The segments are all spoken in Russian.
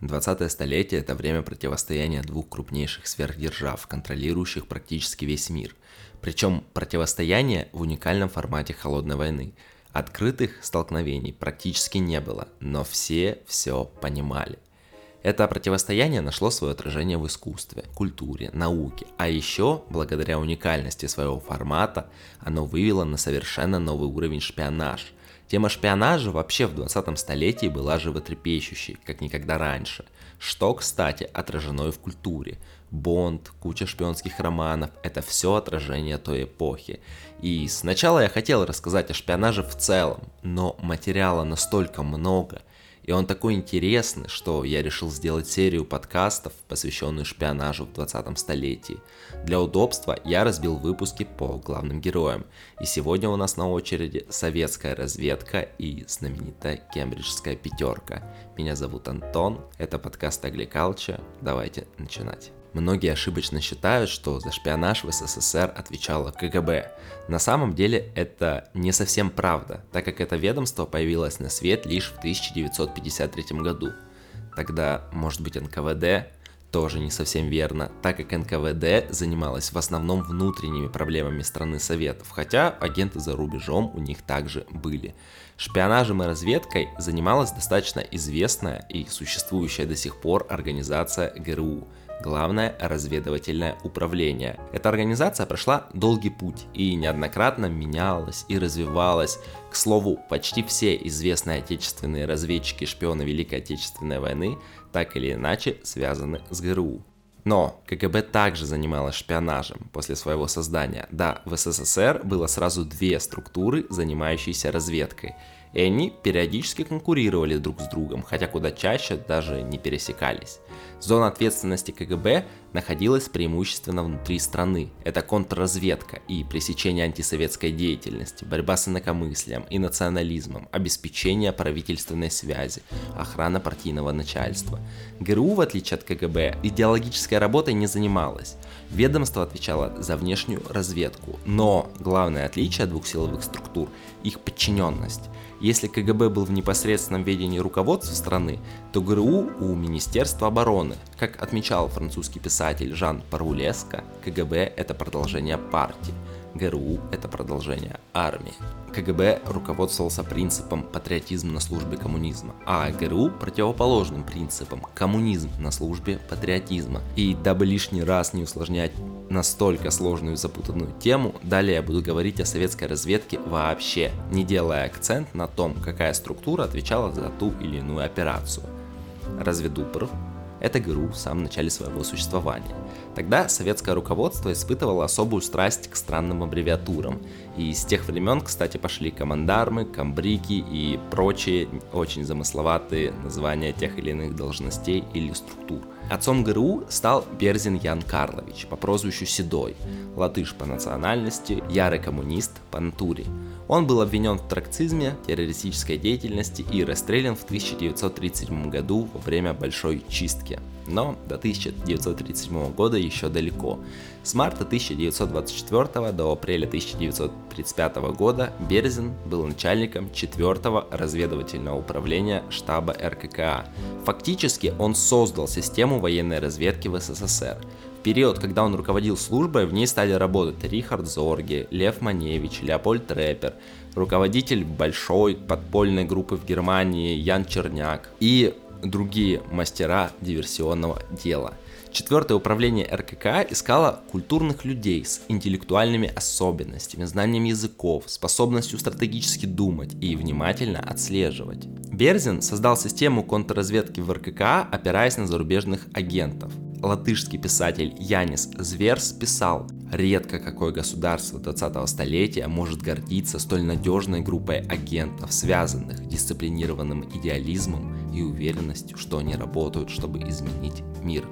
20 столетие – это время противостояния двух крупнейших сверхдержав, контролирующих практически весь мир. Причем противостояние в уникальном формате холодной войны. Открытых столкновений практически не было, но все все понимали. Это противостояние нашло свое отражение в искусстве, культуре, науке, а еще, благодаря уникальности своего формата, оно вывело на совершенно новый уровень шпионаж. Тема шпионажа вообще в 20 столетии была животрепещущей, как никогда раньше, что, кстати, отражено и в культуре. Бонд, куча шпионских романов – это все отражение той эпохи. И сначала я хотел рассказать о шпионаже в целом, но материала настолько много, и он такой интересный, что я решил сделать серию подкастов, посвященную шпионажу в 20 столетии. Для удобства я разбил выпуски по главным героям. И сегодня у нас на очереди советская разведка и знаменитая кембриджская пятерка. Меня зовут Антон, это подкаст Агликалча. Давайте начинать. Многие ошибочно считают, что за шпионаж в СССР отвечало КГБ. На самом деле это не совсем правда, так как это ведомство появилось на свет лишь в 1953 году. Тогда, может быть, НКВД? Тоже не совсем верно, так как НКВД занималась в основном внутренними проблемами страны Советов, хотя агенты за рубежом у них также были. Шпионажем и разведкой занималась достаточно известная и существующая до сих пор организация ГРУ – Главное разведывательное управление. Эта организация прошла долгий путь и неоднократно менялась и развивалась. К слову, почти все известные отечественные разведчики шпионы Великой Отечественной войны так или иначе связаны с ГРУ. Но КГБ также занималась шпионажем после своего создания. Да, в СССР было сразу две структуры, занимающиеся разведкой – и они периодически конкурировали друг с другом, хотя куда чаще даже не пересекались. Зона ответственности КГБ находилась преимущественно внутри страны. Это контрразведка и пресечение антисоветской деятельности, борьба с инакомыслием и национализмом, обеспечение правительственной связи, охрана партийного начальства. ГРУ, в отличие от КГБ, идеологической работой не занималась. Ведомство отвечало за внешнюю разведку, но главное отличие двух силовых структур – их подчиненность. Если КГБ был в непосредственном ведении руководства страны, то ГРУ у Министерства обороны. Как отмечал французский писатель Жан Парулеско, КГБ – это продолжение партии. ГРУ – это продолжение армии. КГБ руководствовался принципом патриотизм на службе коммунизма, а ГРУ – противоположным принципом коммунизм на службе патриотизма. И дабы лишний раз не усложнять настолько сложную и запутанную тему, далее я буду говорить о советской разведке вообще, не делая акцент на том, какая структура отвечала за ту или иную операцию. Разведупр это ГРУ в самом начале своего существования. Тогда советское руководство испытывало особую страсть к странным аббревиатурам. И с тех времен, кстати, пошли командармы, комбрики и прочие очень замысловатые названия тех или иных должностей или структур. Отцом ГРУ стал Берзин Ян Карлович по прозвищу Седой, латыш по национальности, ярый коммунист по натуре. Он был обвинен в тракцизме, террористической деятельности и расстрелян в 1937 году во время Большой чистки. Но до 1937 года еще далеко. С марта 1924 до апреля 1935 года Берзин был начальником 4 разведывательного управления штаба РККА. Фактически он создал систему военной разведки в СССР – период, когда он руководил службой, в ней стали работать Рихард Зорги, Лев Маневич, Леопольд Рэпер, руководитель большой подпольной группы в Германии Ян Черняк и другие мастера диверсионного дела. Четвертое управление РКК искало культурных людей с интеллектуальными особенностями, знанием языков, способностью стратегически думать и внимательно отслеживать. Берзин создал систему контрразведки в РКК, опираясь на зарубежных агентов – латышский писатель Янис Зверс писал, редко какое государство 20-го столетия может гордиться столь надежной группой агентов, связанных дисциплинированным идеализмом и уверенностью, что они работают, чтобы изменить мир.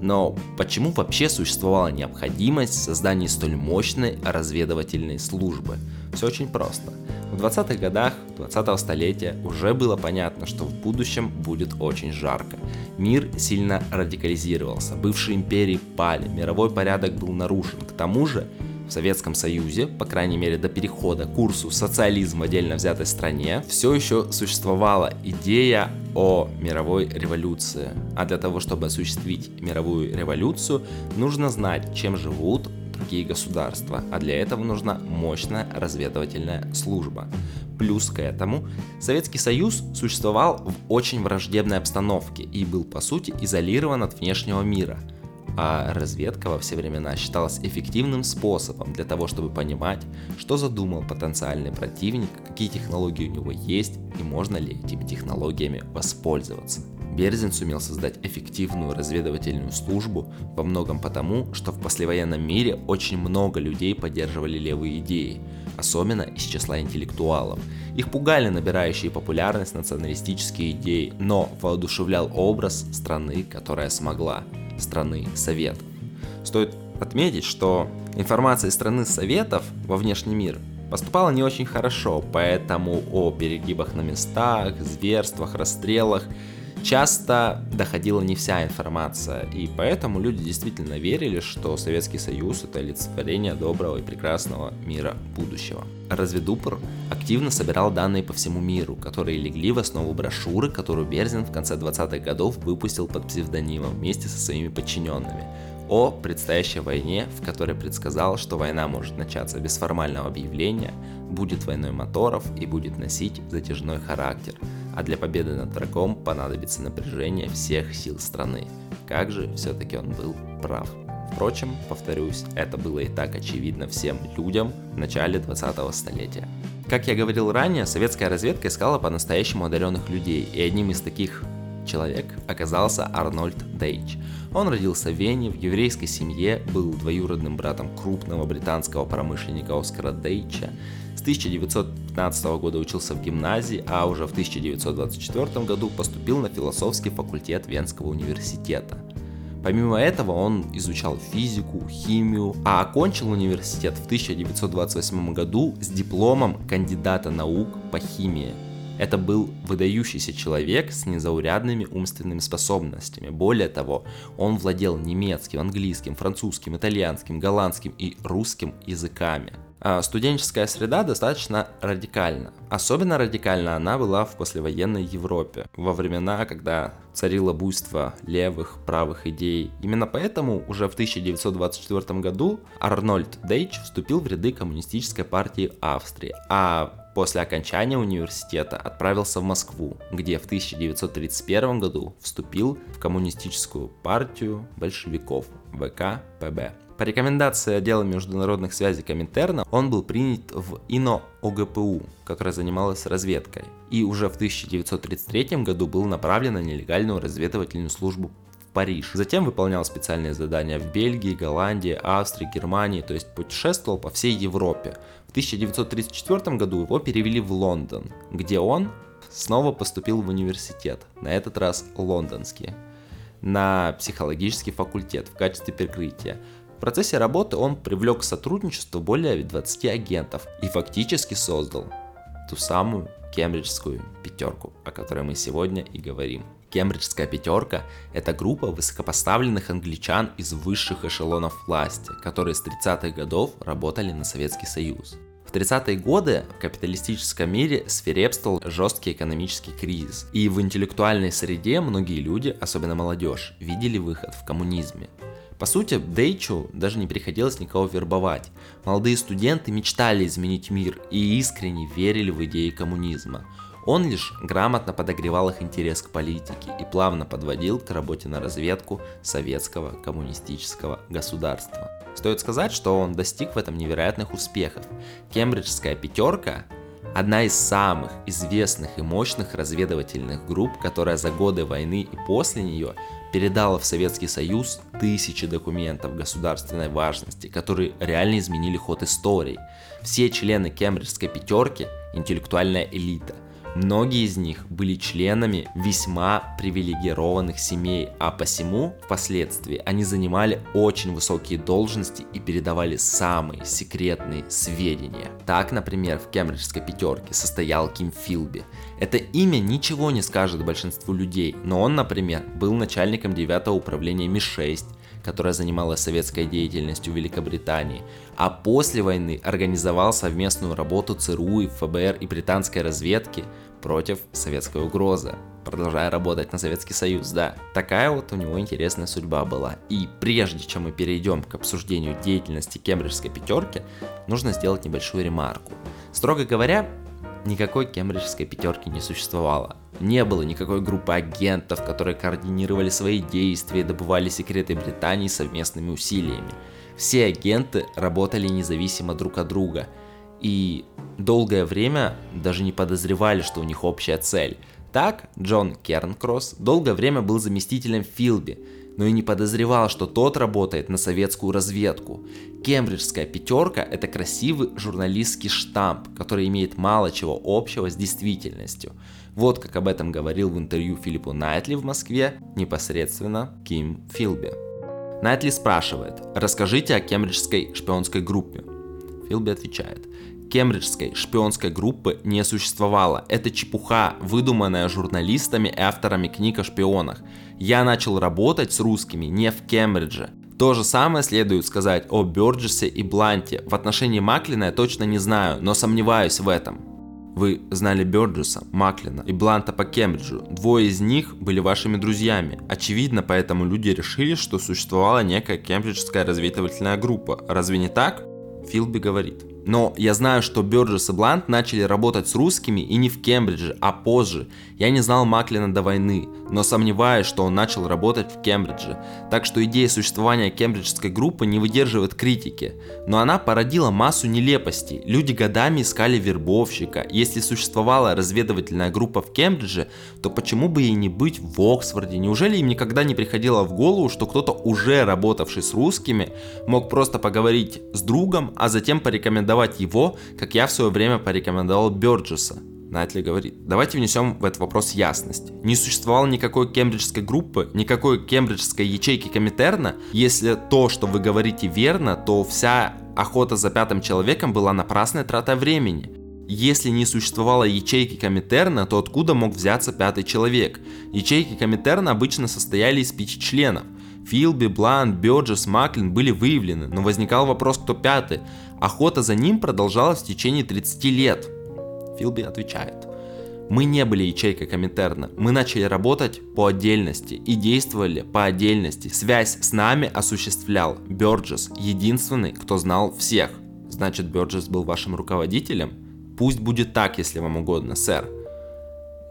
Но почему вообще существовала необходимость в создании столь мощной разведывательной службы? Все очень просто – в 20-х годах 20-го столетия уже было понятно, что в будущем будет очень жарко. Мир сильно радикализировался, бывшие империи пали, мировой порядок был нарушен. К тому же в Советском Союзе, по крайней мере до перехода к курсу социализм в отдельно взятой стране, все еще существовала идея о мировой революции. А для того, чтобы осуществить мировую революцию, нужно знать, чем живут другие государства, а для этого нужна мощная разведывательная служба. Плюс к этому Советский Союз существовал в очень враждебной обстановке и был по сути изолирован от внешнего мира – а разведка во все времена считалась эффективным способом для того, чтобы понимать, что задумал потенциальный противник, какие технологии у него есть и можно ли этими технологиями воспользоваться. Берзин сумел создать эффективную разведывательную службу во многом потому, что в послевоенном мире очень много людей поддерживали левые идеи, особенно из числа интеллектуалов. Их пугали набирающие популярность националистические идеи, но воодушевлял образ страны, которая смогла страны Советов. Стоит отметить, что информация из страны Советов во внешний мир поступала не очень хорошо, поэтому о перегибах на местах, зверствах, расстрелах часто доходила не вся информация, и поэтому люди действительно верили, что Советский Союз это олицетворение доброго и прекрасного мира будущего. Разведупор активно собирал данные по всему миру, которые легли в основу брошюры, которую Берзин в конце 20-х годов выпустил под псевдонимом вместе со своими подчиненными о предстоящей войне, в которой предсказал, что война может начаться без формального объявления, будет войной моторов и будет носить затяжной характер, а для победы над врагом понадобится напряжение всех сил страны. Как же все-таки он был прав. Впрочем, повторюсь, это было и так очевидно всем людям в начале 20-го столетия. Как я говорил ранее, советская разведка искала по-настоящему одаренных людей, и одним из таких человек оказался Арнольд Дейч. Он родился в Вене в еврейской семье, был двоюродным братом крупного британского промышленника Оскара Дейча, 1915 года учился в гимназии, а уже в 1924 году поступил на философский факультет Венского университета. Помимо этого он изучал физику, химию, а окончил университет в 1928 году с дипломом кандидата наук по химии. Это был выдающийся человек с незаурядными умственными способностями. Более того, он владел немецким, английским, французским, итальянским, голландским и русским языками – а, студенческая среда достаточно радикальна. Особенно радикальна она была в послевоенной Европе, во времена, когда царило буйство левых, правых идей. Именно поэтому уже в 1924 году Арнольд Дейч вступил в ряды коммунистической партии Австрии, а после окончания университета отправился в Москву, где в 1931 году вступил в коммунистическую партию большевиков ВКПБ. По рекомендации отдела международных связей Коминтерна он был принят в ИНО ОГПУ, которая занималась разведкой, и уже в 1933 году был направлен на нелегальную разведывательную службу в Париж. Затем выполнял специальные задания в Бельгии, Голландии, Австрии, Германии, то есть путешествовал по всей Европе. В 1934 году его перевели в Лондон, где он снова поступил в университет, на этот раз лондонский, на психологический факультет в качестве прикрытия. В процессе работы он привлек к сотрудничеству более 20 агентов и фактически создал ту самую кембриджскую пятерку, о которой мы сегодня и говорим. Кембриджская пятерка – это группа высокопоставленных англичан из высших эшелонов власти, которые с 30-х годов работали на Советский Союз. В 30-е годы в капиталистическом мире свирепствовал жесткий экономический кризис, и в интеллектуальной среде многие люди, особенно молодежь, видели выход в коммунизме. По сути, Дейчу даже не приходилось никого вербовать. Молодые студенты мечтали изменить мир и искренне верили в идеи коммунизма. Он лишь грамотно подогревал их интерес к политике и плавно подводил к работе на разведку советского коммунистического государства. Стоит сказать, что он достиг в этом невероятных успехов. Кембриджская пятерка одна из самых известных и мощных разведывательных групп, которая за годы войны и после нее передала в Советский Союз тысячи документов государственной важности, которые реально изменили ход истории. Все члены Кембриджской пятерки – интеллектуальная элита – Многие из них были членами весьма привилегированных семей, а посему впоследствии они занимали очень высокие должности и передавали самые секретные сведения. Так, например, в кембриджской пятерке состоял Ким Филби. Это имя ничего не скажет большинству людей, но он, например, был начальником 9 управления Ми-6, которая занималась советской деятельностью в Великобритании, а после войны организовал совместную работу ЦРУ и ФБР и британской разведки против советской угрозы. продолжая работать на Советский Союз, да. Такая вот у него интересная судьба была. И прежде чем мы перейдем к обсуждению деятельности кембриджской пятерки, нужно сделать небольшую ремарку. Строго говоря, никакой кембриджской пятерки не существовало. Не было никакой группы агентов, которые координировали свои действия и добывали секреты Британии совместными усилиями. Все агенты работали независимо друг от друга и долгое время даже не подозревали, что у них общая цель. Так, Джон Кернкросс долгое время был заместителем Филби, но и не подозревал, что тот работает на советскую разведку. Кембриджская пятерка – это красивый журналистский штамп, который имеет мало чего общего с действительностью. Вот как об этом говорил в интервью Филиппу Найтли в Москве непосредственно Ким Филби. Найтли спрашивает, расскажите о кембриджской шпионской группе. Филби отвечает, Кембриджской шпионской группы не существовало. Это чепуха, выдуманная журналистами и авторами книг о шпионах. Я начал работать с русскими не в Кембридже. То же самое следует сказать о Бёрджесе и Бланте. В отношении Маклина я точно не знаю, но сомневаюсь в этом. Вы знали Бёрджеса, Маклина и Бланта по Кембриджу. Двое из них были вашими друзьями. Очевидно, поэтому люди решили, что существовала некая кембриджская разведывательная группа. Разве не так? Филби говорит. Но я знаю, что Бёрджес и Блант начали работать с русскими и не в Кембридже, а позже. Я не знал Маклина до войны, но сомневаюсь, что он начал работать в Кембридже. Так что идея существования кембриджской группы не выдерживает критики. Но она породила массу нелепостей. Люди годами искали вербовщика. Если существовала разведывательная группа в Кембридже, то почему бы ей не быть в Оксфорде? Неужели им никогда не приходило в голову, что кто-то уже работавший с русскими мог просто поговорить с другом, а затем порекомендовать порекомендовать его, как я в свое время порекомендовал Бёрджеса. Найтли говорит, давайте внесем в этот вопрос ясность. Не существовало никакой кембриджской группы, никакой кембриджской ячейки Коминтерна. Если то, что вы говорите верно, то вся охота за пятым человеком была напрасной тратой времени. Если не существовало ячейки Коминтерна, то откуда мог взяться пятый человек? Ячейки Коминтерна обычно состояли из пяти членов. Филби, Блант, Бёрджес, Маклин были выявлены, но возникал вопрос, кто пятый. Охота за ним продолжалась в течение 30 лет. Филби отвечает. Мы не были ячейкой Коминтерна, мы начали работать по отдельности и действовали по отдельности. Связь с нами осуществлял Бёрджес, единственный, кто знал всех. Значит, Бёрджес был вашим руководителем? Пусть будет так, если вам угодно, сэр.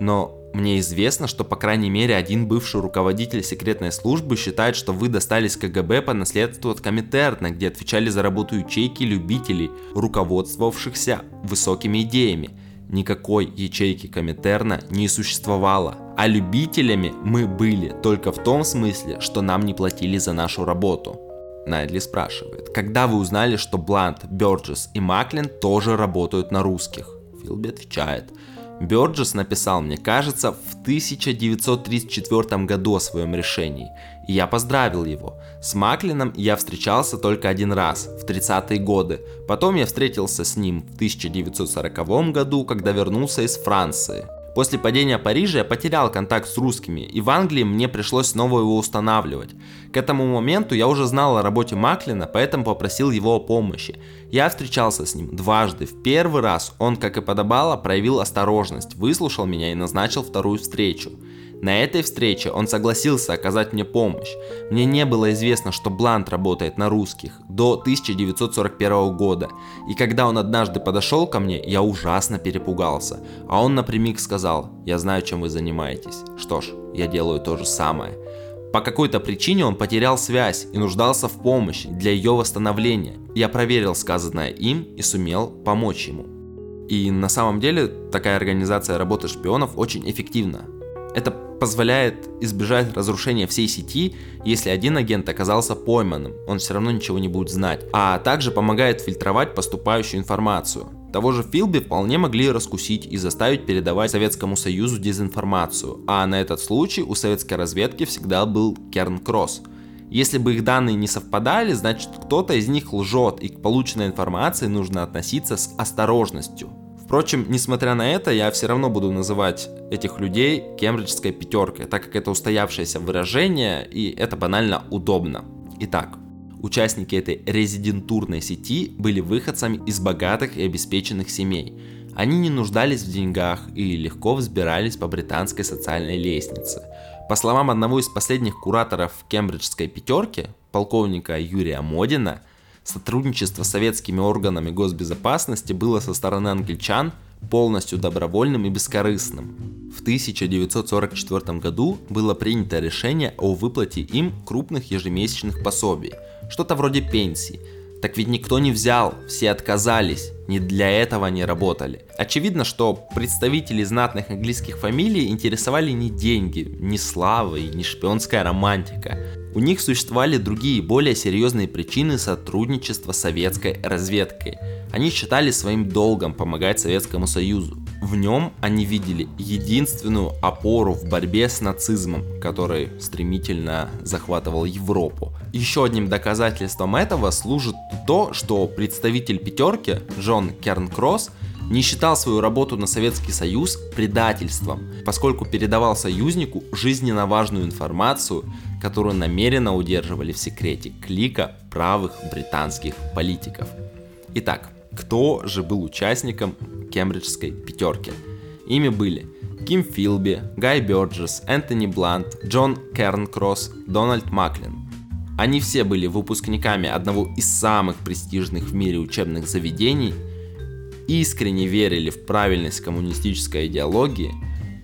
Но мне известно, что по крайней мере один бывший руководитель секретной службы считает, что вы достались КГБ по наследству от Коминтерна, где отвечали за работу ячейки любителей, руководствовавшихся высокими идеями. Никакой ячейки Коминтерна не существовало. А любителями мы были только в том смысле, что нам не платили за нашу работу. Найдли спрашивает, когда вы узнали, что Блант, Бёрджес и Маклин тоже работают на русских? Филби отвечает, Бёрджес написал мне, кажется, в 1934 году о своем решении, и я поздравил его. С Маклином я встречался только один раз, в 30-е годы. Потом я встретился с ним в 1940 году, когда вернулся из Франции. После падения Парижа я потерял контакт с русскими, и в Англии мне пришлось снова его устанавливать. К этому моменту я уже знал о работе Маклина, поэтому попросил его о помощи. Я встречался с ним дважды. В первый раз он, как и подобало, проявил осторожность, выслушал меня и назначил вторую встречу. На этой встрече он согласился оказать мне помощь. Мне не было известно, что Блант работает на русских до 1941 года. И когда он однажды подошел ко мне, я ужасно перепугался. А он напрямик сказал, я знаю, чем вы занимаетесь. Что ж, я делаю то же самое. По какой-то причине он потерял связь и нуждался в помощи для ее восстановления. Я проверил сказанное им и сумел помочь ему. И на самом деле такая организация работы шпионов очень эффективна. Это позволяет избежать разрушения всей сети, если один агент оказался пойманным, он все равно ничего не будет знать, а также помогает фильтровать поступающую информацию. Того же Филби вполне могли раскусить и заставить передавать Советскому Союзу дезинформацию, а на этот случай у советской разведки всегда был Керн Кросс. Если бы их данные не совпадали, значит кто-то из них лжет, и к полученной информации нужно относиться с осторожностью. Впрочем, несмотря на это, я все равно буду называть этих людей кембриджской пятеркой, так как это устоявшееся выражение и это банально удобно. Итак, участники этой резидентурной сети были выходцами из богатых и обеспеченных семей. Они не нуждались в деньгах и легко взбирались по британской социальной лестнице. По словам одного из последних кураторов кембриджской пятерки, полковника Юрия Модина, сотрудничество с советскими органами госбезопасности было со стороны англичан полностью добровольным и бескорыстным. В 1944 году было принято решение о выплате им крупных ежемесячных пособий, что-то вроде пенсии. Так ведь никто не взял, все отказались, не для этого они работали. Очевидно, что представители знатных английских фамилий интересовали не деньги, не слава и не шпионская романтика. У них существовали другие, более серьезные причины сотрудничества с советской разведкой. Они считали своим долгом помогать Советскому Союзу. В нем они видели единственную опору в борьбе с нацизмом, который стремительно захватывал Европу. Еще одним доказательством этого служит то, что представитель пятерки Джон Кернкросс не считал свою работу на Советский Союз предательством, поскольку передавал союзнику жизненно важную информацию, которую намеренно удерживали в секрете клика правых британских политиков. Итак, кто же был участником кембриджской пятерки? Ими были Ким Филби, Гай Бёрджес, Энтони Блант, Джон Кернкросс, Дональд Маклин. Они все были выпускниками одного из самых престижных в мире учебных заведений – искренне верили в правильность коммунистической идеологии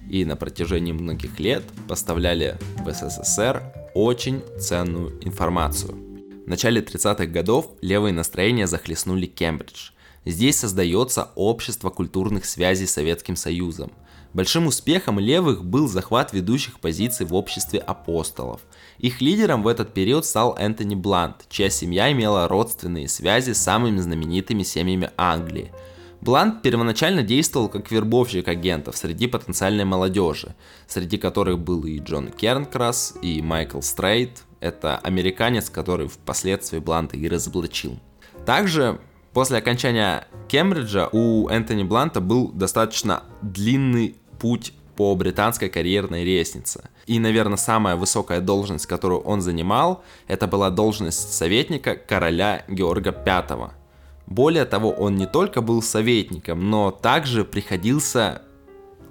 и на протяжении многих лет поставляли в СССР очень ценную информацию. В начале 30-х годов левые настроения захлестнули Кембридж. Здесь создается общество культурных связей с Советским Союзом. Большим успехом левых был захват ведущих позиций в обществе апостолов. Их лидером в этот период стал Энтони Блант, чья семья имела родственные связи с самыми знаменитыми семьями Англии – Блант первоначально действовал как вербовщик агентов среди потенциальной молодежи, среди которых был и Джон Кернкрас, и Майкл Стрейт. Это американец, который впоследствии Бланта и разоблачил. Также после окончания Кембриджа у Энтони Бланта был достаточно длинный путь по британской карьерной лестнице. И, наверное, самая высокая должность, которую он занимал, это была должность советника короля Георга V. Более того, он не только был советником, но также приходился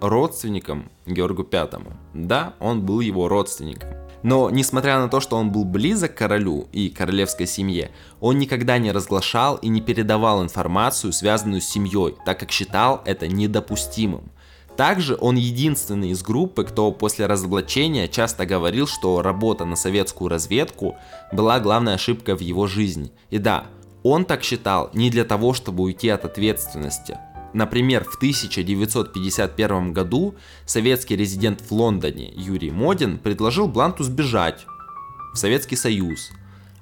родственником Георгу Пятому. Да, он был его родственником. Но, несмотря на то, что он был близок к королю и королевской семье, он никогда не разглашал и не передавал информацию, связанную с семьей, так как считал это недопустимым. Также он единственный из группы, кто после разоблачения часто говорил, что работа на советскую разведку была главной ошибкой в его жизни. И да, он так считал не для того, чтобы уйти от ответственности. Например, в 1951 году советский резидент в Лондоне Юрий Модин предложил Бланту сбежать в Советский Союз,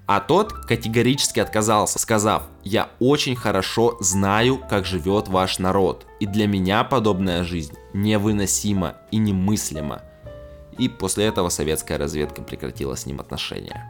а тот категорически отказался, сказав, «Я очень хорошо знаю, как живет ваш народ, и для меня подобная жизнь невыносима и немыслима». И после этого советская разведка прекратила с ним отношения.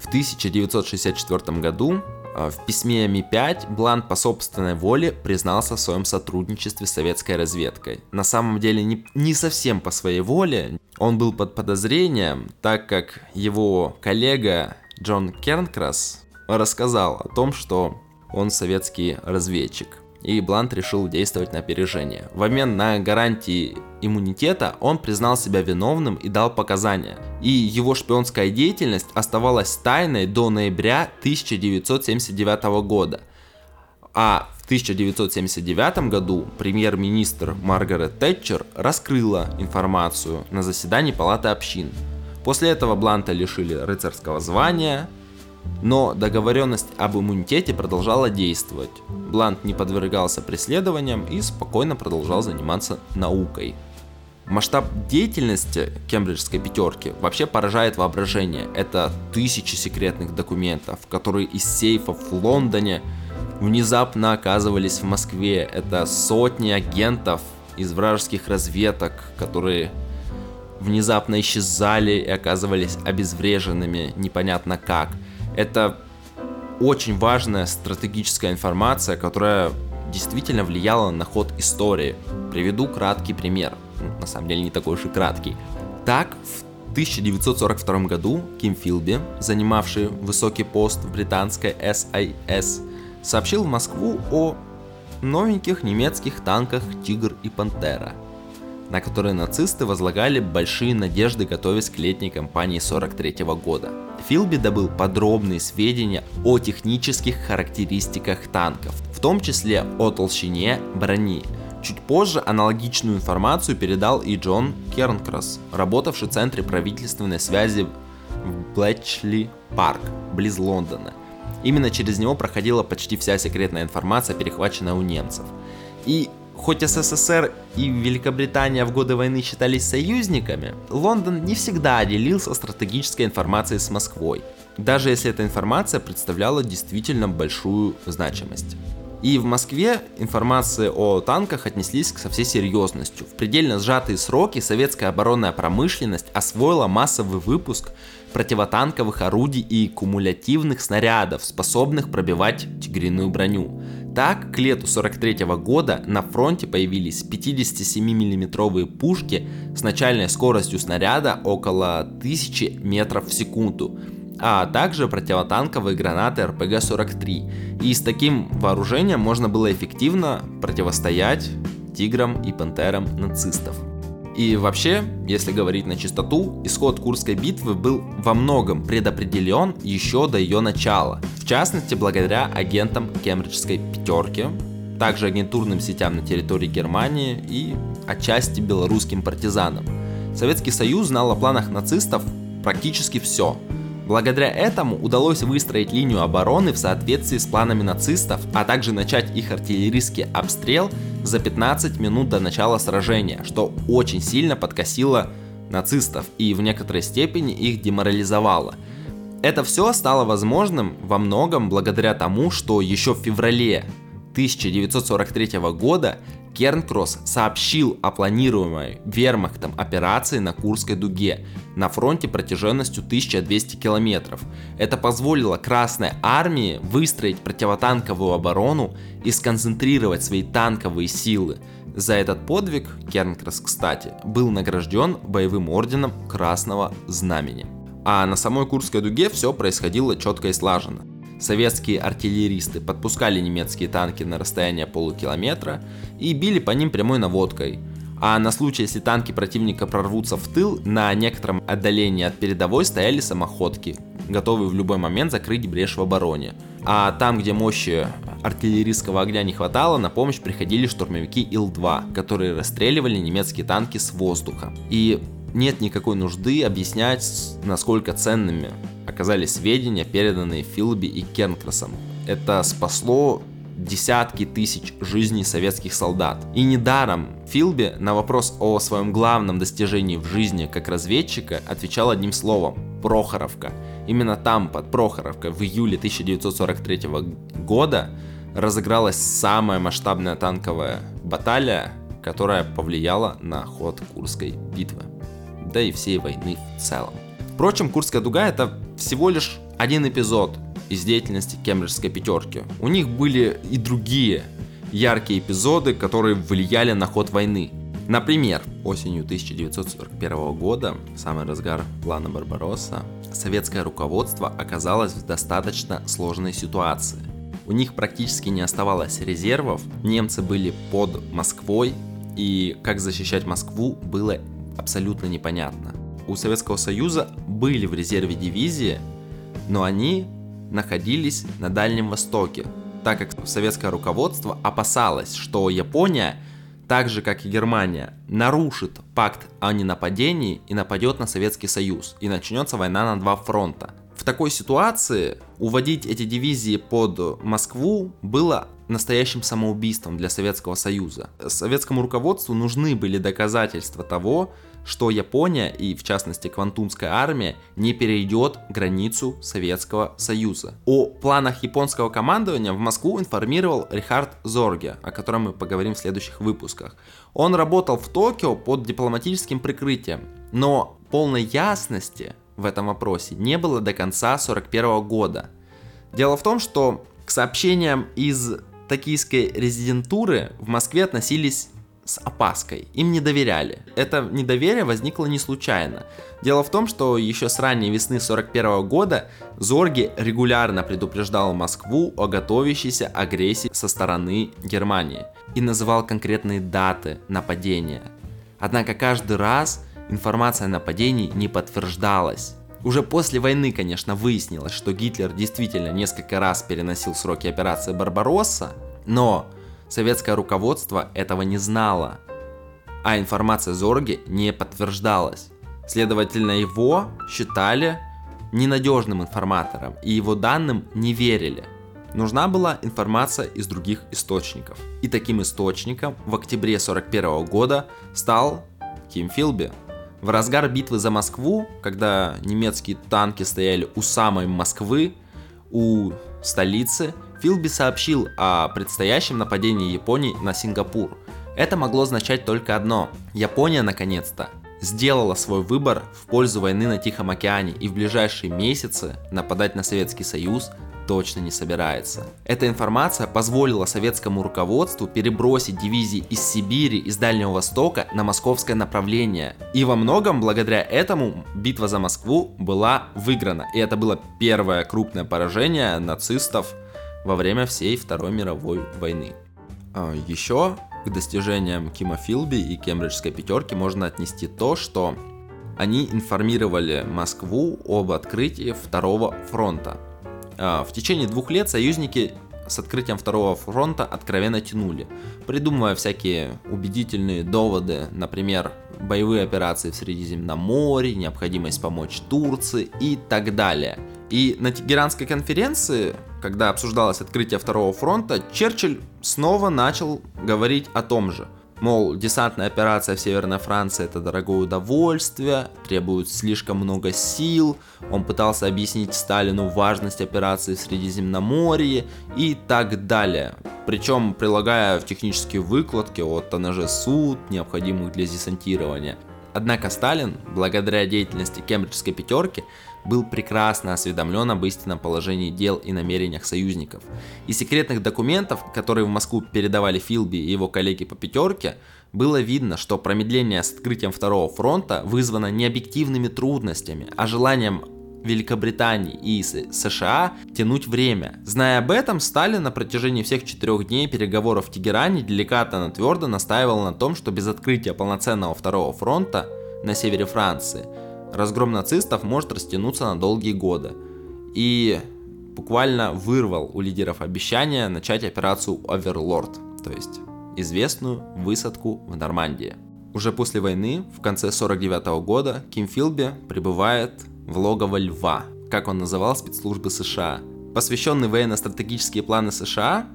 В 1964 году в письме Ми-5 Блант по собственной воле признался в своем сотрудничестве с советской разведкой. На самом деле не, не совсем по своей воле, он был под подозрением, так как его коллега Джон Кернкрас рассказал о том, что он советский разведчик и Блант решил действовать на опережение. В обмен на гарантии иммунитета он признал себя виновным и дал показания. И его шпионская деятельность оставалась тайной до ноября 1979 года. А в 1979 году премьер-министр Маргарет Тэтчер раскрыла информацию на заседании Палаты общин. После этого Бланта лишили рыцарского звания, но договоренность об иммунитете продолжала действовать. Блант не подвергался преследованиям и спокойно продолжал заниматься наукой. Масштаб деятельности кембриджской пятерки вообще поражает воображение. Это тысячи секретных документов, которые из сейфов в Лондоне внезапно оказывались в Москве. Это сотни агентов из вражеских разведок, которые внезапно исчезали и оказывались обезвреженными непонятно как – это очень важная стратегическая информация, которая действительно влияла на ход истории. Приведу краткий пример. Ну, на самом деле не такой уж и краткий. Так, в 1942 году Ким Филби, занимавший высокий пост в британской SIS, сообщил в Москву о новеньких немецких танках «Тигр» и «Пантера», на которые нацисты возлагали большие надежды, готовясь к летней кампании 43 года. Филби добыл подробные сведения о технических характеристиках танков, в том числе о толщине брони. Чуть позже аналогичную информацию передал и Джон Кернкрас, работавший в Центре правительственной связи в Блэчли Парк, близ Лондона. Именно через него проходила почти вся секретная информация, перехваченная у немцев. И Хоть СССР и Великобритания в годы войны считались союзниками, Лондон не всегда делился стратегической информацией с Москвой, даже если эта информация представляла действительно большую значимость. И в Москве информации о танках отнеслись со всей серьезностью. В предельно сжатые сроки советская оборонная промышленность освоила массовый выпуск противотанковых орудий и кумулятивных снарядов, способных пробивать тигриную броню. Так, к лету 43 года на фронте появились 57 миллиметровые пушки с начальной скоростью снаряда около 1000 метров в секунду, а также противотанковые гранаты РПГ-43. И с таким вооружением можно было эффективно противостоять тиграм и пантерам нацистов. И вообще, если говорить на чистоту, исход Курской битвы был во многом предопределен еще до ее начала. В частности, благодаря агентам Кембриджской пятерки, также агентурным сетям на территории Германии и отчасти белорусским партизанам. Советский Союз знал о планах нацистов практически все, Благодаря этому удалось выстроить линию обороны в соответствии с планами нацистов, а также начать их артиллерийский обстрел за 15 минут до начала сражения, что очень сильно подкосило нацистов и в некоторой степени их деморализовало. Это все стало возможным во многом благодаря тому, что еще в феврале 1943 года Кернкросс сообщил о планируемой вермахтом операции на Курской дуге на фронте протяженностью 1200 километров. Это позволило Красной армии выстроить противотанковую оборону и сконцентрировать свои танковые силы. За этот подвиг Кернкросс, кстати, был награжден боевым орденом Красного Знамени. А на самой Курской дуге все происходило четко и слаженно. Советские артиллеристы подпускали немецкие танки на расстояние полукилометра и били по ним прямой наводкой. А на случай, если танки противника прорвутся в тыл, на некотором отдалении от передовой стояли самоходки, готовые в любой момент закрыть брешь в обороне. А там, где мощи артиллерийского огня не хватало, на помощь приходили штурмовики Ил-2, которые расстреливали немецкие танки с воздуха. И нет никакой нужды объяснять, насколько ценными оказались сведения, переданные Филби и Кернкрасом. Это спасло десятки тысяч жизней советских солдат. И недаром Филби на вопрос о своем главном достижении в жизни как разведчика отвечал одним словом – Прохоровка. Именно там, под Прохоровкой, в июле 1943 года разыгралась самая масштабная танковая баталия, которая повлияла на ход Курской битвы, да и всей войны в целом. Впрочем, Курская дуга это всего лишь один эпизод из деятельности Кембриджской пятерки. У них были и другие яркие эпизоды, которые влияли на ход войны. Например, осенью 1941 года, в самый разгар плана Барбаросса, советское руководство оказалось в достаточно сложной ситуации. У них практически не оставалось резервов, немцы были под Москвой, и как защищать Москву было абсолютно непонятно у Советского Союза были в резерве дивизии, но они находились на Дальнем Востоке, так как советское руководство опасалось, что Япония, так же как и Германия, нарушит пакт о ненападении и нападет на Советский Союз, и начнется война на два фронта. В такой ситуации уводить эти дивизии под Москву было настоящим самоубийством для Советского Союза. Советскому руководству нужны были доказательства того, что Япония и, в частности, Квантунская армия не перейдет границу Советского Союза. О планах японского командования в Москву информировал Рихард Зорге, о котором мы поговорим в следующих выпусках. Он работал в Токио под дипломатическим прикрытием, но полной ясности в этом вопросе не было до конца 1941 года. Дело в том, что к сообщениям из токийской резидентуры в Москве относились с опаской, им не доверяли. Это недоверие возникло не случайно. Дело в том, что еще с ранней весны 41 года Зорги регулярно предупреждал Москву о готовящейся агрессии со стороны Германии и называл конкретные даты нападения. Однако каждый раз информация о нападении не подтверждалась. Уже после войны, конечно, выяснилось, что Гитлер действительно несколько раз переносил сроки операции Барбаросса, но Советское руководство этого не знало, а информация Зорги не подтверждалась. Следовательно, его считали ненадежным информатором, и его данным не верили. Нужна была информация из других источников. И таким источником в октябре 1941 года стал Ким Филби. В разгар битвы за Москву, когда немецкие танки стояли у самой Москвы, у столицы, Филби сообщил о предстоящем нападении Японии на Сингапур. Это могло означать только одно. Япония наконец-то сделала свой выбор в пользу войны на Тихом океане и в ближайшие месяцы нападать на Советский Союз точно не собирается. Эта информация позволила советскому руководству перебросить дивизии из Сибири, из Дальнего Востока на московское направление. И во многом благодаря этому битва за Москву была выиграна. И это было первое крупное поражение нацистов во время всей Второй мировой войны. А, Еще к достижениям Кима Филби и Кембриджской пятерки можно отнести то, что они информировали Москву об открытии второго фронта. А, в течение двух лет союзники с открытием второго фронта откровенно тянули, придумывая всякие убедительные доводы, например, боевые операции в Средиземноморье, необходимость помочь Турции и так далее. И на Тегеранской конференции когда обсуждалось открытие второго фронта, Черчилль снова начал говорить о том же. Мол, десантная операция в Северной Франции это дорогое удовольствие, требует слишком много сил. Он пытался объяснить Сталину важность операции в Средиземноморье и так далее. Причем прилагая в технические выкладки о тоннаже суд, необходимых для десантирования. Однако Сталин, благодаря деятельности Кембриджской пятерки, был прекрасно осведомлен об истинном положении дел и намерениях союзников. Из секретных документов, которые в Москву передавали Филби и его коллеги по пятерке, было видно, что промедление с открытием Второго фронта вызвано не объективными трудностями, а желанием Великобритании и США тянуть время. Зная об этом, Сталин на протяжении всех четырех дней переговоров в Тегеране деликатно, но твердо настаивал на том, что без открытия полноценного второго фронта на севере Франции разгром нацистов может растянуться на долгие годы. И буквально вырвал у лидеров обещание начать операцию Оверлорд, то есть известную высадку в Нормандии. Уже после войны, в конце 49 года, Ким Филби прибывает в логово Льва, как он называл спецслужбы США. Посвященный военно-стратегические планы США,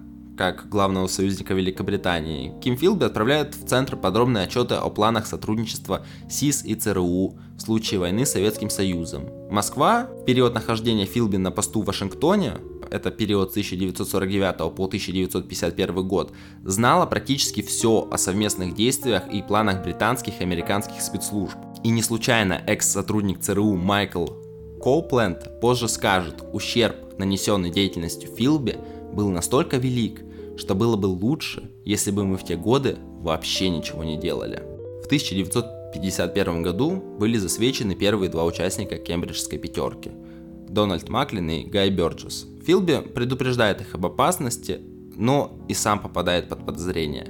как главного союзника Великобритании, Ким Филби отправляет в Центр подробные отчеты о планах сотрудничества СИС и ЦРУ в случае войны с Советским Союзом. Москва в период нахождения Филби на посту в Вашингтоне, это период с 1949 по 1951 год, знала практически все о совместных действиях и планах британских и американских спецслужб. И не случайно экс-сотрудник ЦРУ Майкл Коупленд позже скажет, ущерб, нанесенный деятельностью Филби, был настолько велик, что было бы лучше, если бы мы в те годы вообще ничего не делали. В 1951 году были засвечены первые два участника Кембриджской пятерки – Дональд Маклин и Гай Бёрджес. Филби предупреждает их об опасности, но и сам попадает под подозрение.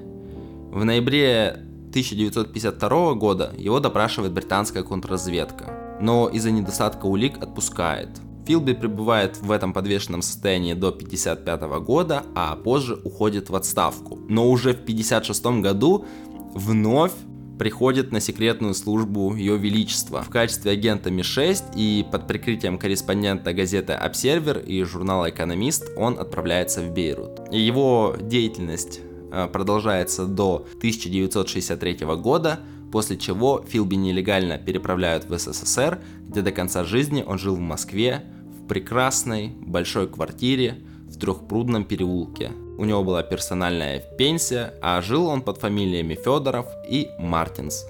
В ноябре 1952 года его допрашивает британская контрразведка, но из-за недостатка улик отпускает. Филби пребывает в этом подвешенном состоянии до 1955 года, а позже уходит в отставку. Но уже в 1956 году вновь приходит на секретную службу Ее Величества в качестве агента Ми-6 и под прикрытием корреспондента газеты Обсервер и журнала Экономист он отправляется в Бейрут. Его деятельность Э, продолжается до 1963 года, после чего Филби нелегально переправляют в СССР, где до конца жизни он жил в Москве, в прекрасной большой квартире в Трехпрудном переулке. У него была персональная пенсия, а жил он под фамилиями Федоров и Мартинс.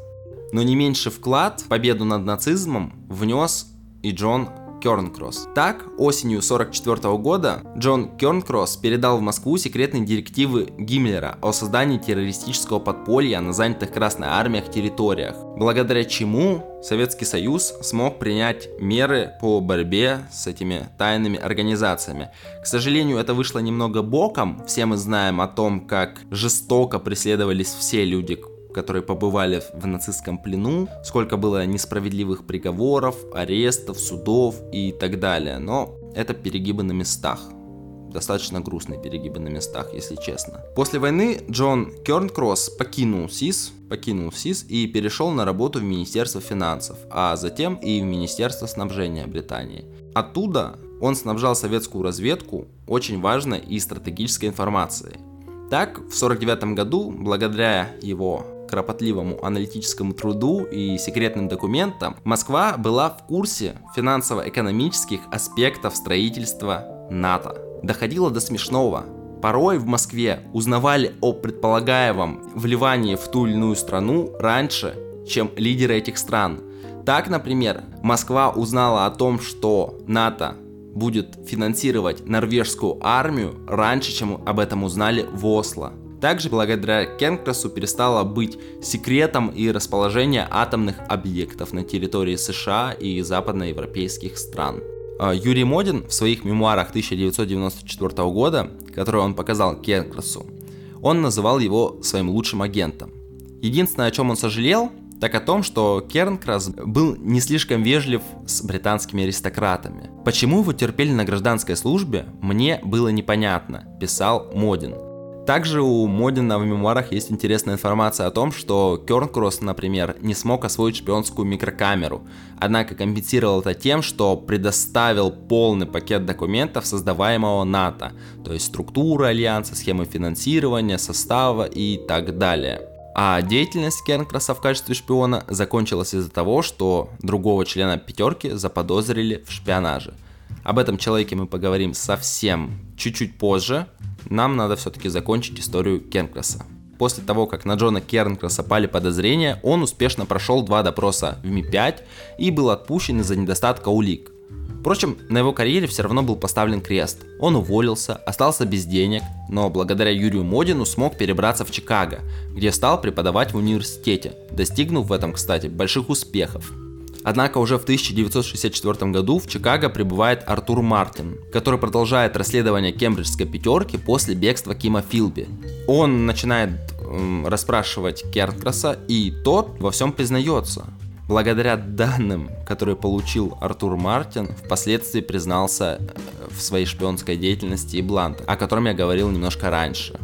Но не меньше вклад в победу над нацизмом внес и Джон Кернкросс. Так, осенью 1944 года Джон Кернкросс передал в Москву секретные директивы Гиммлера о создании террористического подполья на занятых Красной Армиях территориях, благодаря чему Советский Союз смог принять меры по борьбе с этими тайными организациями. К сожалению, это вышло немного боком. Все мы знаем о том, как жестоко преследовались все люди, которые побывали в нацистском плену, сколько было несправедливых приговоров, арестов, судов и так далее. Но это перегибы на местах. Достаточно грустные перегибы на местах, если честно. После войны Джон Кернкросс покинул СИС, покинул СИС и перешел на работу в Министерство финансов, а затем и в Министерство снабжения Британии. Оттуда он снабжал советскую разведку очень важной и стратегической информацией. Так, в 1949 году, благодаря его кропотливому аналитическому труду и секретным документам, Москва была в курсе финансово-экономических аспектов строительства НАТО. Доходило до смешного. Порой в Москве узнавали о предполагаемом вливании в ту или иную страну раньше, чем лидеры этих стран. Так, например, Москва узнала о том, что НАТО будет финансировать норвежскую армию раньше, чем об этом узнали в Осло. Также благодаря Кенкрасу перестало быть секретом и расположение атомных объектов на территории США и западноевропейских стран. А, Юрий Модин в своих мемуарах 1994 года, которые он показал Кенкрасу, он называл его своим лучшим агентом. Единственное, о чем он сожалел, так о том, что Кернкрас был не слишком вежлив с британскими аристократами. Почему его терпели на гражданской службе, мне было непонятно, писал Модин. Также у Модина в мемуарах есть интересная информация о том, что Кернкросс, например, не смог освоить шпионскую микрокамеру, однако компенсировал это тем, что предоставил полный пакет документов создаваемого НАТО, то есть структура альянса, схемы финансирования, состава и так далее. А деятельность Кернкраса в качестве шпиона закончилась из-за того, что другого члена пятерки заподозрили в шпионаже. Об этом человеке мы поговорим совсем чуть-чуть позже, нам надо все-таки закончить историю Кернкраса. После того, как на Джона Кернкраса пали подозрения, он успешно прошел два допроса в Ми-5 и был отпущен из-за недостатка улик. Впрочем, на его карьере все равно был поставлен крест. Он уволился, остался без денег, но благодаря Юрию Модину смог перебраться в Чикаго, где стал преподавать в университете, достигнув в этом, кстати, больших успехов. Однако уже в 1964 году в Чикаго прибывает Артур Мартин, который продолжает расследование кембриджской пятерки после бегства Кима Филби. Он начинает эм, расспрашивать Кернкраса, и тот во всем признается. Благодаря данным, которые получил Артур Мартин, впоследствии признался э, в своей шпионской деятельности и Блант, о котором я говорил немножко раньше.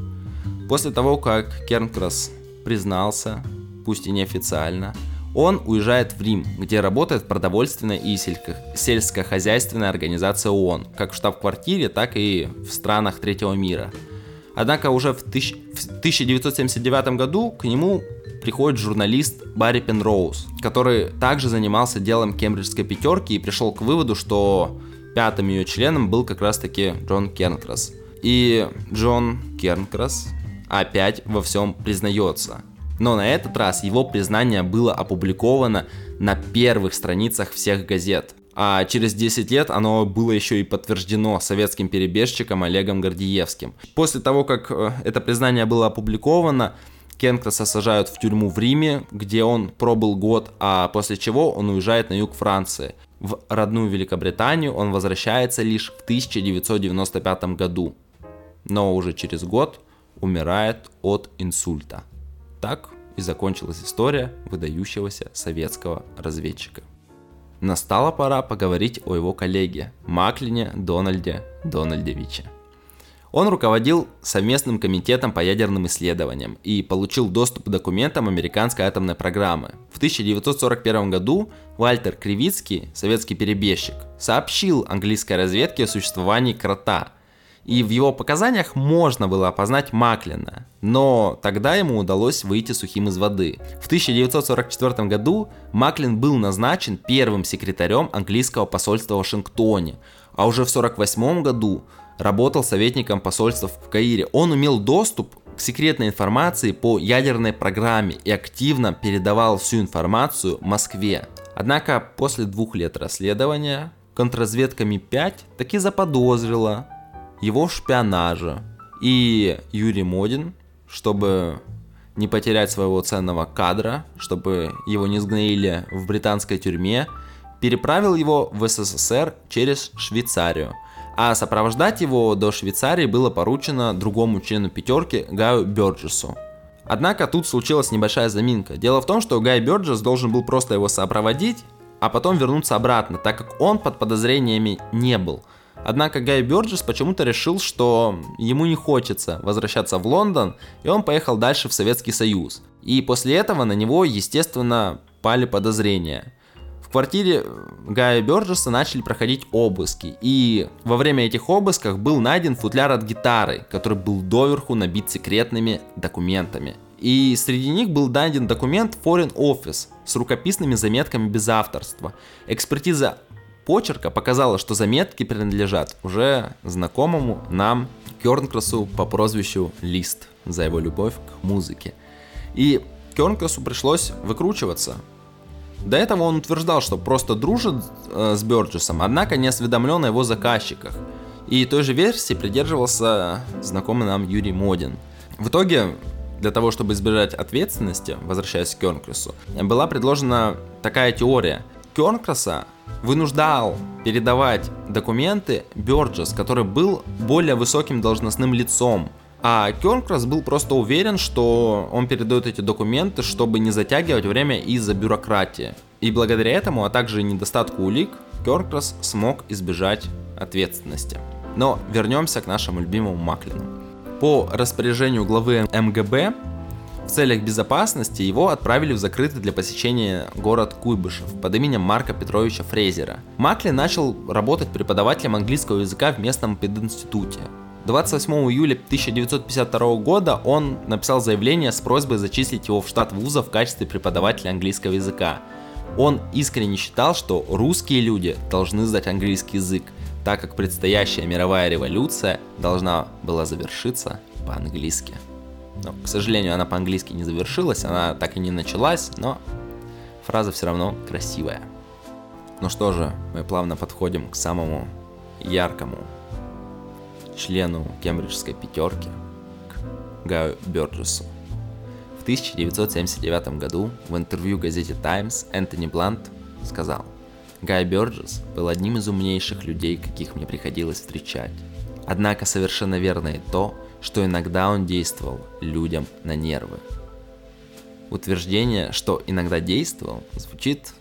После того, как Кернкрас признался, пусть и неофициально, он уезжает в Рим, где работает продовольственная и сельскохозяйственная организация ООН, как в штаб-квартире, так и в странах третьего мира. Однако уже в, тысяч... в 1979 году к нему приходит журналист Барри Пенроуз, который также занимался делом кембриджской пятерки и пришел к выводу, что пятым ее членом был как раз таки Джон Кернкрас. И Джон Кернкрас опять во всем признается. Но на этот раз его признание было опубликовано на первых страницах всех газет. А через 10 лет оно было еще и подтверждено советским перебежчиком Олегом Гордиевским. После того, как э, это признание было опубликовано, Кенкраса сажают в тюрьму в Риме, где он пробыл год, а после чего он уезжает на юг Франции. В родную Великобританию он возвращается лишь в 1995 году, но уже через год умирает от инсульта. Так и закончилась история выдающегося советского разведчика. Настала пора поговорить о его коллеге Маклине Дональде Дональдевиче. Он руководил совместным комитетом по ядерным исследованиям и получил доступ к документам американской атомной программы. В 1941 году Вальтер Кривицкий, советский перебежчик, сообщил английской разведке о существовании крота, и в его показаниях можно было опознать Маклина, но тогда ему удалось выйти сухим из воды. В 1944 году Маклин был назначен первым секретарем английского посольства в Вашингтоне, а уже в 1948 году работал советником посольства в Каире. Он имел доступ к секретной информации по ядерной программе и активно передавал всю информацию Москве. Однако после двух лет расследования контрразведка Ми-5 таки заподозрила его в шпионаже. И Юрий Модин, чтобы не потерять своего ценного кадра, чтобы его не сгноили в британской тюрьме, переправил его в СССР через Швейцарию. А сопровождать его до Швейцарии было поручено другому члену пятерки Гаю Бёрджесу. Однако тут случилась небольшая заминка. Дело в том, что Гай Бёрджес должен был просто его сопроводить, а потом вернуться обратно, так как он под подозрениями не был. Однако Гай Бёрджес почему-то решил, что ему не хочется возвращаться в Лондон, и он поехал дальше в Советский Союз. И после этого на него, естественно, пали подозрения. В квартире Гая Бёрджеса начали проходить обыски, и во время этих обысков был найден футляр от гитары, который был доверху набит секретными документами. И среди них был найден документ Foreign Office с рукописными заметками без авторства. Экспертиза почерка показала, что заметки принадлежат уже знакомому нам Кернкрасу по прозвищу Лист за его любовь к музыке. И Кернкрасу пришлось выкручиваться. До этого он утверждал, что просто дружит э, с Бёрджесом, однако не осведомлен о его заказчиках. И той же версии придерживался знакомый нам Юрий Модин. В итоге для того, чтобы избежать ответственности, возвращаясь к Кернкрасу, была предложена такая теория. Кернкраса вынуждал передавать документы Бёрджес, который был более высоким должностным лицом. А Кернкрас был просто уверен, что он передает эти документы, чтобы не затягивать время из-за бюрократии. И благодаря этому, а также недостатку улик, Кернкрас смог избежать ответственности. Но вернемся к нашему любимому Маклину. По распоряжению главы МГБ в целях безопасности его отправили в закрытый для посещения город Куйбышев под именем Марка Петровича Фрейзера. Макли начал работать преподавателем английского языка в местном пединституте. 28 июля 1952 года он написал заявление с просьбой зачислить его в штат вуза в качестве преподавателя английского языка. Он искренне считал, что русские люди должны знать английский язык, так как предстоящая мировая революция должна была завершиться по-английски. Но, к сожалению, она по-английски не завершилась, она так и не началась, но фраза все равно красивая. Ну что же, мы плавно подходим к самому яркому члену кембриджской пятерки, к Гаю Бёрджесу. В 1979 году в интервью газете Times Энтони Блант сказал – Гай Бёрджес был одним из умнейших людей, каких мне приходилось встречать. Однако совершенно верно и то, что иногда он действовал людям на нервы. Утверждение, что иногда действовал, звучит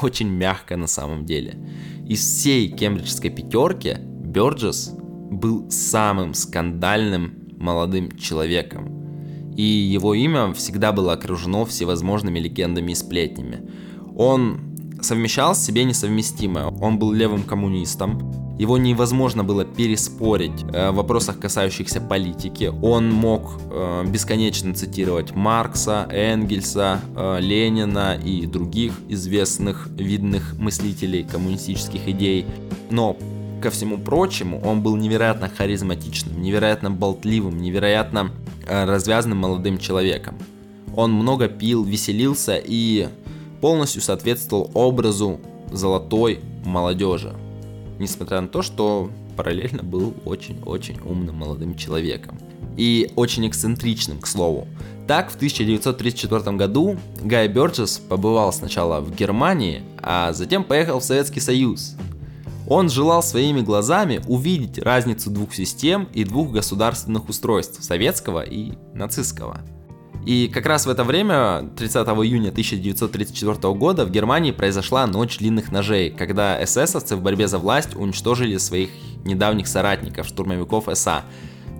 очень мягко на самом деле. Из всей кембриджской пятерки Бёрджес был самым скандальным молодым человеком. И его имя всегда было окружено всевозможными легендами и сплетнями. Он совмещал в себе несовместимое. Он был левым коммунистом, его невозможно было переспорить э, в вопросах, касающихся политики. Он мог э, бесконечно цитировать Маркса, Энгельса, э, Ленина и других известных видных мыслителей коммунистических идей. Но ко всему прочему, он был невероятно харизматичным, невероятно болтливым, невероятно развязанным молодым человеком. Он много пил, веселился и полностью соответствовал образу золотой молодежи. Несмотря на то, что параллельно был очень-очень умным молодым человеком. И очень эксцентричным, к слову. Так, в 1934 году Гай Бёрджес побывал сначала в Германии, а затем поехал в Советский Союз. Он желал своими глазами увидеть разницу двух систем и двух государственных устройств, советского и нацистского – и как раз в это время, 30 июня 1934 года, в Германии произошла ночь длинных ножей, когда эсэсовцы в борьбе за власть уничтожили своих недавних соратников, штурмовиков СА.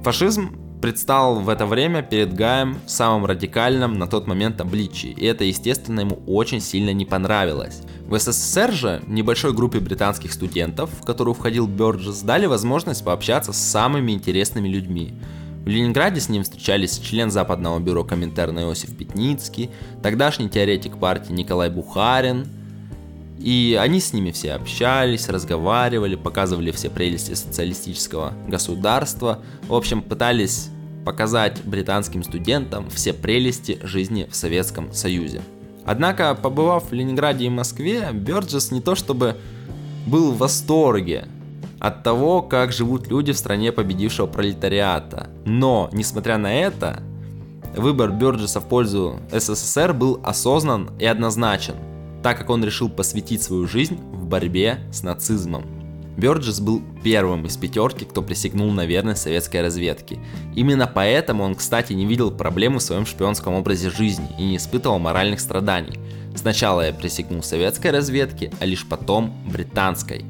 Фашизм предстал в это время перед Гаем в самом радикальном на тот момент обличии, и это, естественно, ему очень сильно не понравилось. В СССР же небольшой группе британских студентов, в которую входил Бёрджес, дали возможность пообщаться с самыми интересными людьми. В Ленинграде с ним встречались член Западного бюро Коминтерна Иосиф Пятницкий, тогдашний теоретик партии Николай Бухарин. И они с ними все общались, разговаривали, показывали все прелести социалистического государства. В общем, пытались показать британским студентам все прелести жизни в Советском Союзе. Однако, побывав в Ленинграде и Москве, Бёрджес не то чтобы был в восторге от того, как живут люди в стране победившего пролетариата. Но, несмотря на это, выбор Бёрджеса в пользу СССР был осознан и однозначен, так как он решил посвятить свою жизнь в борьбе с нацизмом. Бёрджес был первым из пятерки, кто присягнул на верность советской разведке. Именно поэтому он, кстати, не видел проблемы в своем шпионском образе жизни и не испытывал моральных страданий. Сначала я присягнул советской разведке, а лишь потом британской.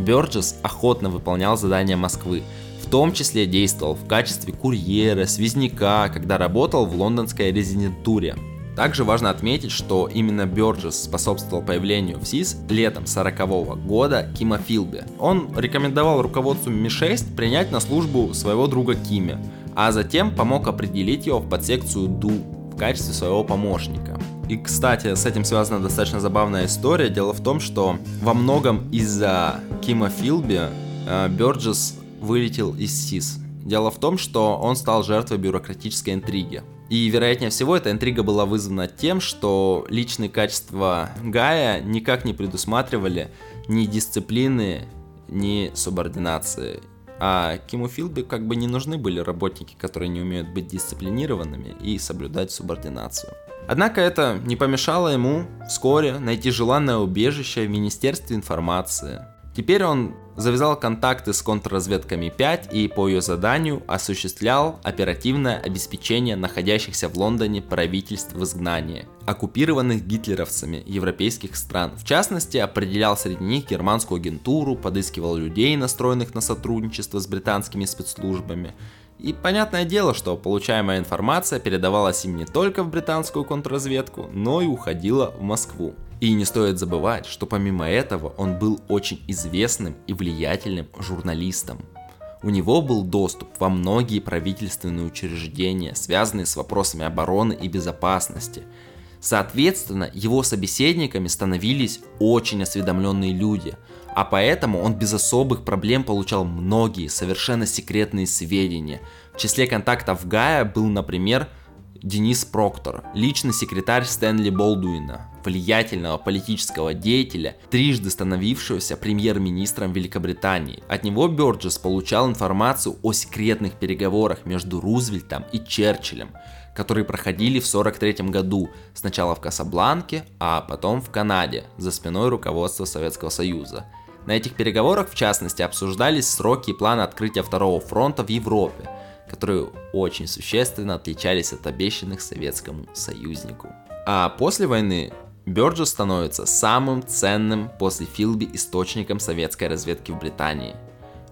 Бёрджес охотно выполнял задания Москвы, в том числе действовал в качестве курьера, связняка, когда работал в лондонской резидентуре. Также важно отметить, что именно Бёрджес способствовал появлению в СИС летом 40 года Кима Филби. Он рекомендовал руководству Ми-6 принять на службу своего друга Кими, а затем помог определить его в подсекцию Ду качестве своего помощника. И, кстати, с этим связана достаточно забавная история. Дело в том, что во многом из-за Кима Филби э, Бёрджес вылетел из СИС. Дело в том, что он стал жертвой бюрократической интриги. И, вероятнее всего, эта интрига была вызвана тем, что личные качества Гая никак не предусматривали ни дисциплины, ни субординации. А Киму Филби как бы не нужны были работники, которые не умеют быть дисциплинированными и соблюдать субординацию. Однако это не помешало ему вскоре найти желанное убежище в Министерстве информации. Теперь он завязал контакты с контрразведками 5 и по ее заданию осуществлял оперативное обеспечение находящихся в Лондоне правительств в изгнании, оккупированных гитлеровцами европейских стран. В частности, определял среди них германскую агентуру, подыскивал людей, настроенных на сотрудничество с британскими спецслужбами. И понятное дело, что получаемая информация передавалась им не только в британскую контрразведку, но и уходила в Москву. И не стоит забывать, что помимо этого он был очень известным и влиятельным журналистом. У него был доступ во многие правительственные учреждения, связанные с вопросами обороны и безопасности. Соответственно, его собеседниками становились очень осведомленные люди, а поэтому он без особых проблем получал многие совершенно секретные сведения. В числе контактов Гая был, например, Денис Проктор, личный секретарь Стэнли Болдуина, влиятельного политического деятеля, трижды становившегося премьер-министром Великобритании. От него Бёрджес получал информацию о секретных переговорах между Рузвельтом и Черчиллем, которые проходили в 1943 году, сначала в Касабланке, а потом в Канаде, за спиной руководства Советского Союза. На этих переговорах, в частности, обсуждались сроки и планы открытия второго фронта в Европе – которые очень существенно отличались от обещанных советскому союзнику. А после войны Бёрджес становится самым ценным после Филби источником советской разведки в Британии.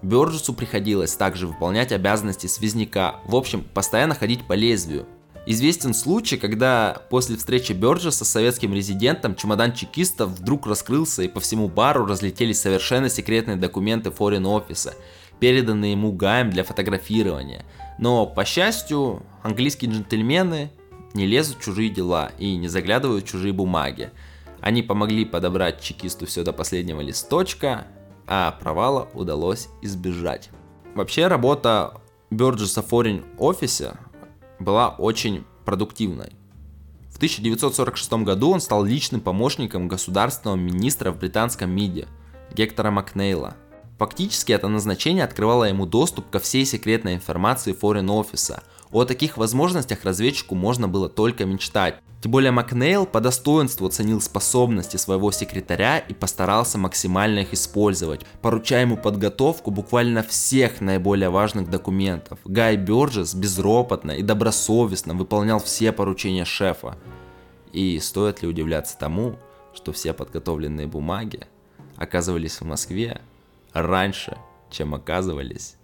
Бёрджесу приходилось также выполнять обязанности связняка, в общем, постоянно ходить по лезвию. Известен случай, когда после встречи Бёрджеса с советским резидентом чемодан чекистов вдруг раскрылся и по всему бару разлетелись совершенно секретные документы Office, переданные ему Гаем для фотографирования – но, по счастью, английские джентльмены не лезут в чужие дела и не заглядывают в чужие бумаги. Они помогли подобрать чекисту все до последнего листочка, а провала удалось избежать. Вообще работа Бёрджеса в офисе была очень продуктивной. В 1946 году он стал личным помощником государственного министра в британском МИДе Гектора Макнейла – Фактически это назначение открывало ему доступ ко всей секретной информации Office. О таких возможностях разведчику можно было только мечтать. Тем более Макнейл по достоинству оценил способности своего секретаря и постарался максимально их использовать, поручая ему подготовку буквально всех наиболее важных документов. Гай Бёрджес безропотно и добросовестно выполнял все поручения шефа. И стоит ли удивляться тому, что все подготовленные бумаги оказывались в Москве, раньше, чем оказывались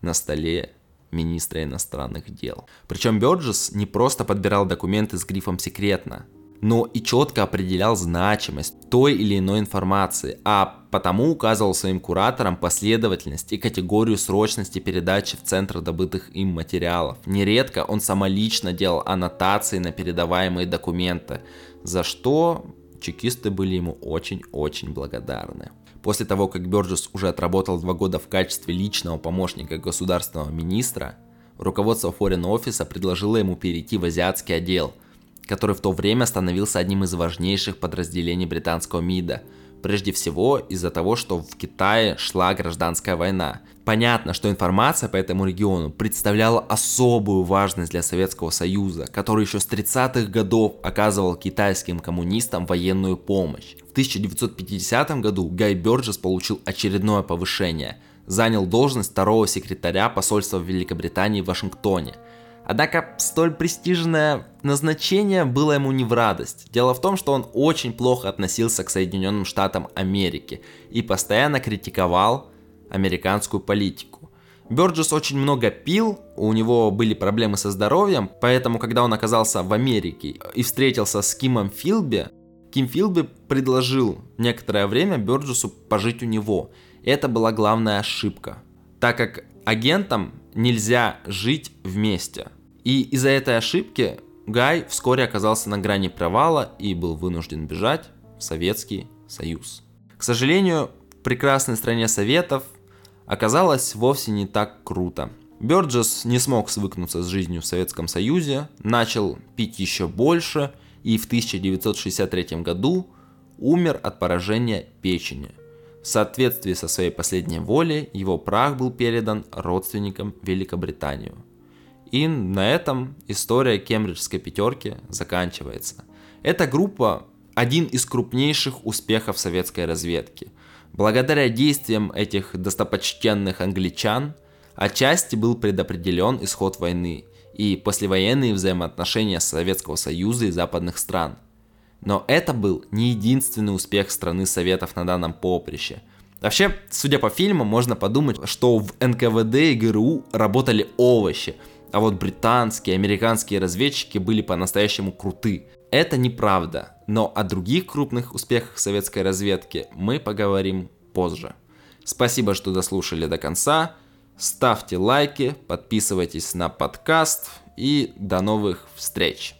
на столе министра иностранных дел. Причем Бёрджес не просто подбирал документы с грифом «секретно», но и четко определял значимость той или иной информации, а потому указывал своим кураторам последовательность и категорию срочности передачи в центр добытых им материалов. Нередко он самолично делал аннотации на передаваемые документы, за что чекисты были ему очень-очень благодарны. После того, как Бёрджес уже отработал два года в качестве личного помощника государственного министра, руководство Foreign Office предложило ему перейти в азиатский отдел, который в то время становился одним из важнейших подразделений британского МИДа. Прежде всего из-за того, что в Китае шла гражданская война. Понятно, что информация по этому региону представляла особую важность для Советского Союза, который еще с 30-х годов оказывал китайским коммунистам военную помощь. В 1950 году Гай Бёрджес получил очередное повышение, занял должность второго секретаря посольства Великобритании в Вашингтоне – Однако столь престижное назначение было ему не в радость. Дело в том, что он очень плохо относился к Соединенным Штатам Америки и постоянно критиковал американскую политику. Бёрджес очень много пил, у него были проблемы со здоровьем, поэтому когда он оказался в Америке и встретился с Кимом Филби, Ким Филби предложил некоторое время Бёрджесу пожить у него. Это была главная ошибка, так как агентам нельзя жить вместе. И из-за этой ошибки Гай вскоре оказался на грани провала и был вынужден бежать в Советский Союз. К сожалению, в прекрасной стране Советов оказалось вовсе не так круто. Бёрджес не смог свыкнуться с жизнью в Советском Союзе, начал пить еще больше и в 1963 году умер от поражения печени. В соответствии со своей последней волей его прах был передан родственникам Великобританию. И на этом история кембриджской пятерки заканчивается. Эта группа один из крупнейших успехов советской разведки. Благодаря действиям этих достопочтенных англичан отчасти был предопределен исход войны и послевоенные взаимоотношения Советского Союза и западных стран. Но это был не единственный успех страны Советов на данном поприще. Вообще, судя по фильмам, можно подумать, что в НКВД и ГРУ работали овощи – а вот британские, американские разведчики были по-настоящему круты. Это неправда, но о других крупных успехах советской разведки мы поговорим позже. Спасибо, что дослушали до конца. Ставьте лайки, подписывайтесь на подкаст и до новых встреч!